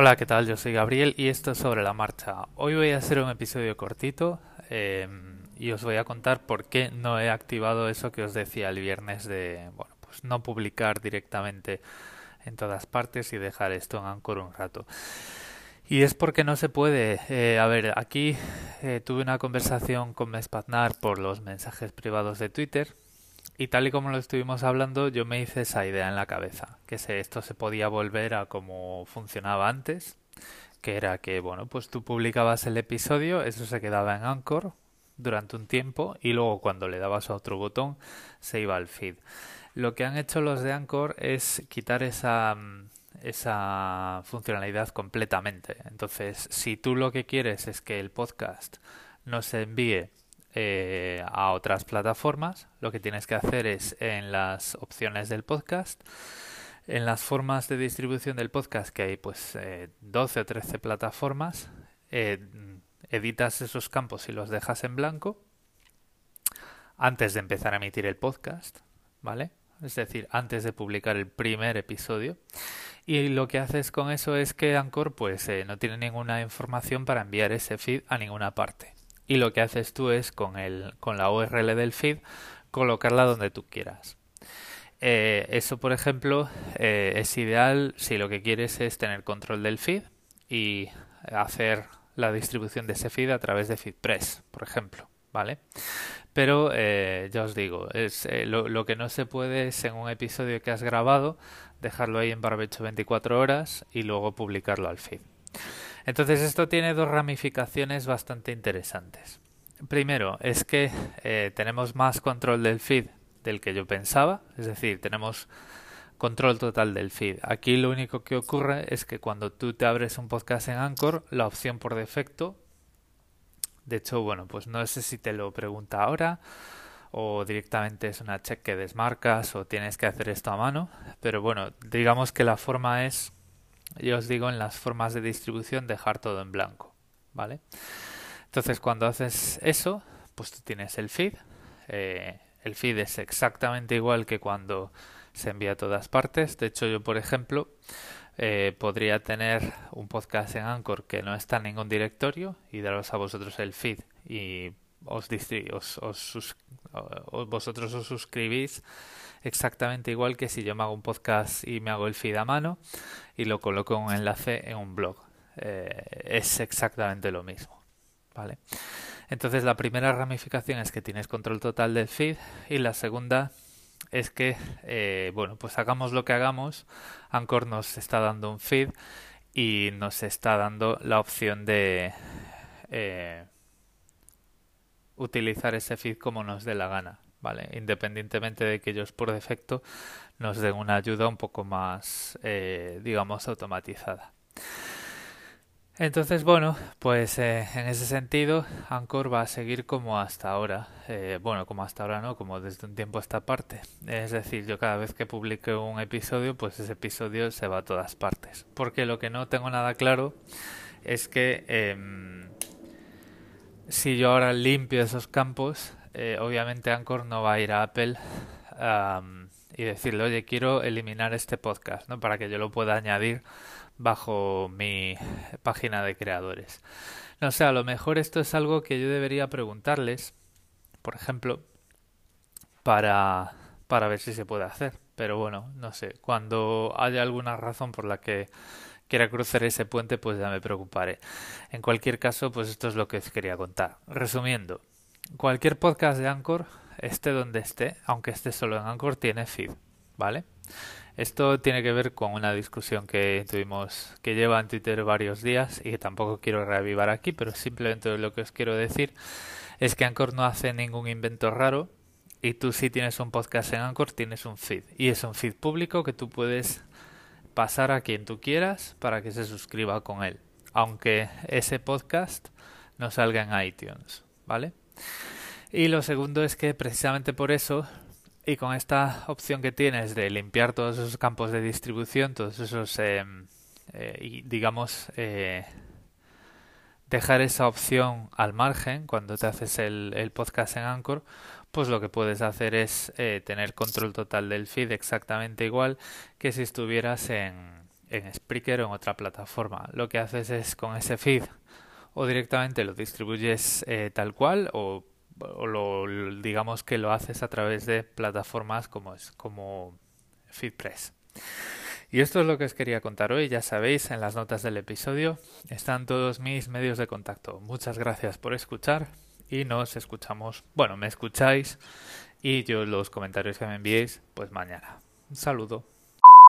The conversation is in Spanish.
Hola, ¿qué tal? Yo soy Gabriel y esto es sobre la marcha. Hoy voy a hacer un episodio cortito eh, y os voy a contar por qué no he activado eso que os decía el viernes de, bueno, pues no publicar directamente en todas partes y dejar esto en Anchor un rato. Y es porque no se puede. Eh, a ver, aquí eh, tuve una conversación con Mespatnar por los mensajes privados de Twitter y tal y como lo estuvimos hablando, yo me hice esa idea en la cabeza, que esto se podía volver a como funcionaba antes, que era que, bueno, pues tú publicabas el episodio, eso se quedaba en Anchor durante un tiempo y luego cuando le dabas a otro botón se iba al feed. Lo que han hecho los de Anchor es quitar esa esa funcionalidad completamente. Entonces, si tú lo que quieres es que el podcast no se envíe eh, a otras plataformas. Lo que tienes que hacer es en las opciones del podcast, en las formas de distribución del podcast, que hay pues eh, 12 o 13 plataformas, eh, editas esos campos y los dejas en blanco antes de empezar a emitir el podcast, ¿vale? Es decir, antes de publicar el primer episodio. Y lo que haces con eso es que Anchor pues eh, no tiene ninguna información para enviar ese feed a ninguna parte y lo que haces tú es con, el, con la URL del feed colocarla donde tú quieras. Eh, eso, por ejemplo, eh, es ideal si lo que quieres es tener control del feed y hacer la distribución de ese feed a través de FeedPress, por ejemplo, ¿vale? Pero eh, ya os digo, es, lo, lo, que no se puede es en un episodio que has grabado dejarlo ahí en barbecho 24 horas y luego publicarlo al feed. Entonces esto tiene dos ramificaciones bastante interesantes. Primero, es que eh, tenemos más control del feed del que yo pensaba, es decir, tenemos control total del feed. Aquí lo único que ocurre es que cuando tú te abres un podcast en Anchor, la opción por defecto, de hecho, bueno, pues no sé si te lo pregunta ahora o directamente es una check que desmarcas o tienes que hacer esto a mano, pero bueno, digamos que la forma es yo os digo en las formas de distribución dejar todo en blanco, ¿vale? Entonces cuando haces eso, pues tú tienes el feed. Eh, el feed es exactamente igual que cuando se envía a todas partes. De hecho, yo, por ejemplo, eh, podría tener un podcast en Anchor que no está en ningún directorio y daros a vosotros el feed y os, os, os, vosotros os suscribís exactamente igual que si yo me hago un podcast y me hago el feed a mano y lo coloco un enlace en un blog. Eh, es exactamente lo mismo. ¿Vale? Entonces la primera ramificación es que tienes control total del feed y la segunda es que, eh, bueno, pues hagamos lo que hagamos, Anchor nos está dando un feed y nos está dando la opción de eh, utilizar ese feed como nos dé la gana. ¿Vale? Independientemente de que ellos por defecto nos den una ayuda un poco más, eh, digamos, automatizada. Entonces, bueno, pues eh, en ese sentido, Anchor va a seguir como hasta ahora. Eh, bueno, como hasta ahora no, como desde un tiempo a esta parte. Es decir, yo cada vez que publique un episodio, pues ese episodio se va a todas partes. Porque lo que no tengo nada claro es que em, si yo ahora limpio esos campos, eh, obviamente Anchor no va a ir a Apple y decirle, oye, quiero eliminar este podcast, ¿no? Para que yo lo pueda añadir bajo mi página de creadores. No sé, a lo mejor esto es algo que yo debería preguntarles, por ejemplo, para, para ver si se puede hacer. Pero bueno, no sé, cuando haya alguna razón por la que quiera cruzar ese puente, pues ya me preocuparé. En cualquier caso, pues esto es lo que os quería contar. Resumiendo, cualquier podcast de Anchor, esté donde esté, aunque esté solo en Anchor, tiene feed, ¿vale? Esto tiene que ver con una discusión que tuvimos, que lleva en Twitter varios días y que tampoco quiero reavivar aquí, pero simplemente lo que os quiero decir es que Anchor no hace ningún invento raro y tú si tienes un podcast en Anchor tienes un feed y es un feed público que tú puedes pasar a quien tú quieras para que se suscriba con él, aunque ese podcast no salga en iTunes, ¿vale? Y lo segundo es que precisamente por eso, y con esta opción que tienes de limpiar todos esos campos de distribución, todos esos, eh, eh, y digamos, eh, dejar esa opción al margen cuando te haces el, podcast en Anchor, pues lo que puedes hacer es tener control total del feed exactamente igual que si estuvieras en, en Spreaker o en otra plataforma. Lo que haces es con ese feed o directamente lo distribuyes eh, tal cual o, lo, digamos que lo haces a través de plataformas como es como FeedPress. Y esto es lo que os quería contar hoy. Ya sabéis, en las notas del episodio están todos mis medios de contacto. Muchas gracias por escuchar y nos escuchamos. Bueno, me escucháis y yo los comentarios que me enviéis, pues mañana. Un saludo.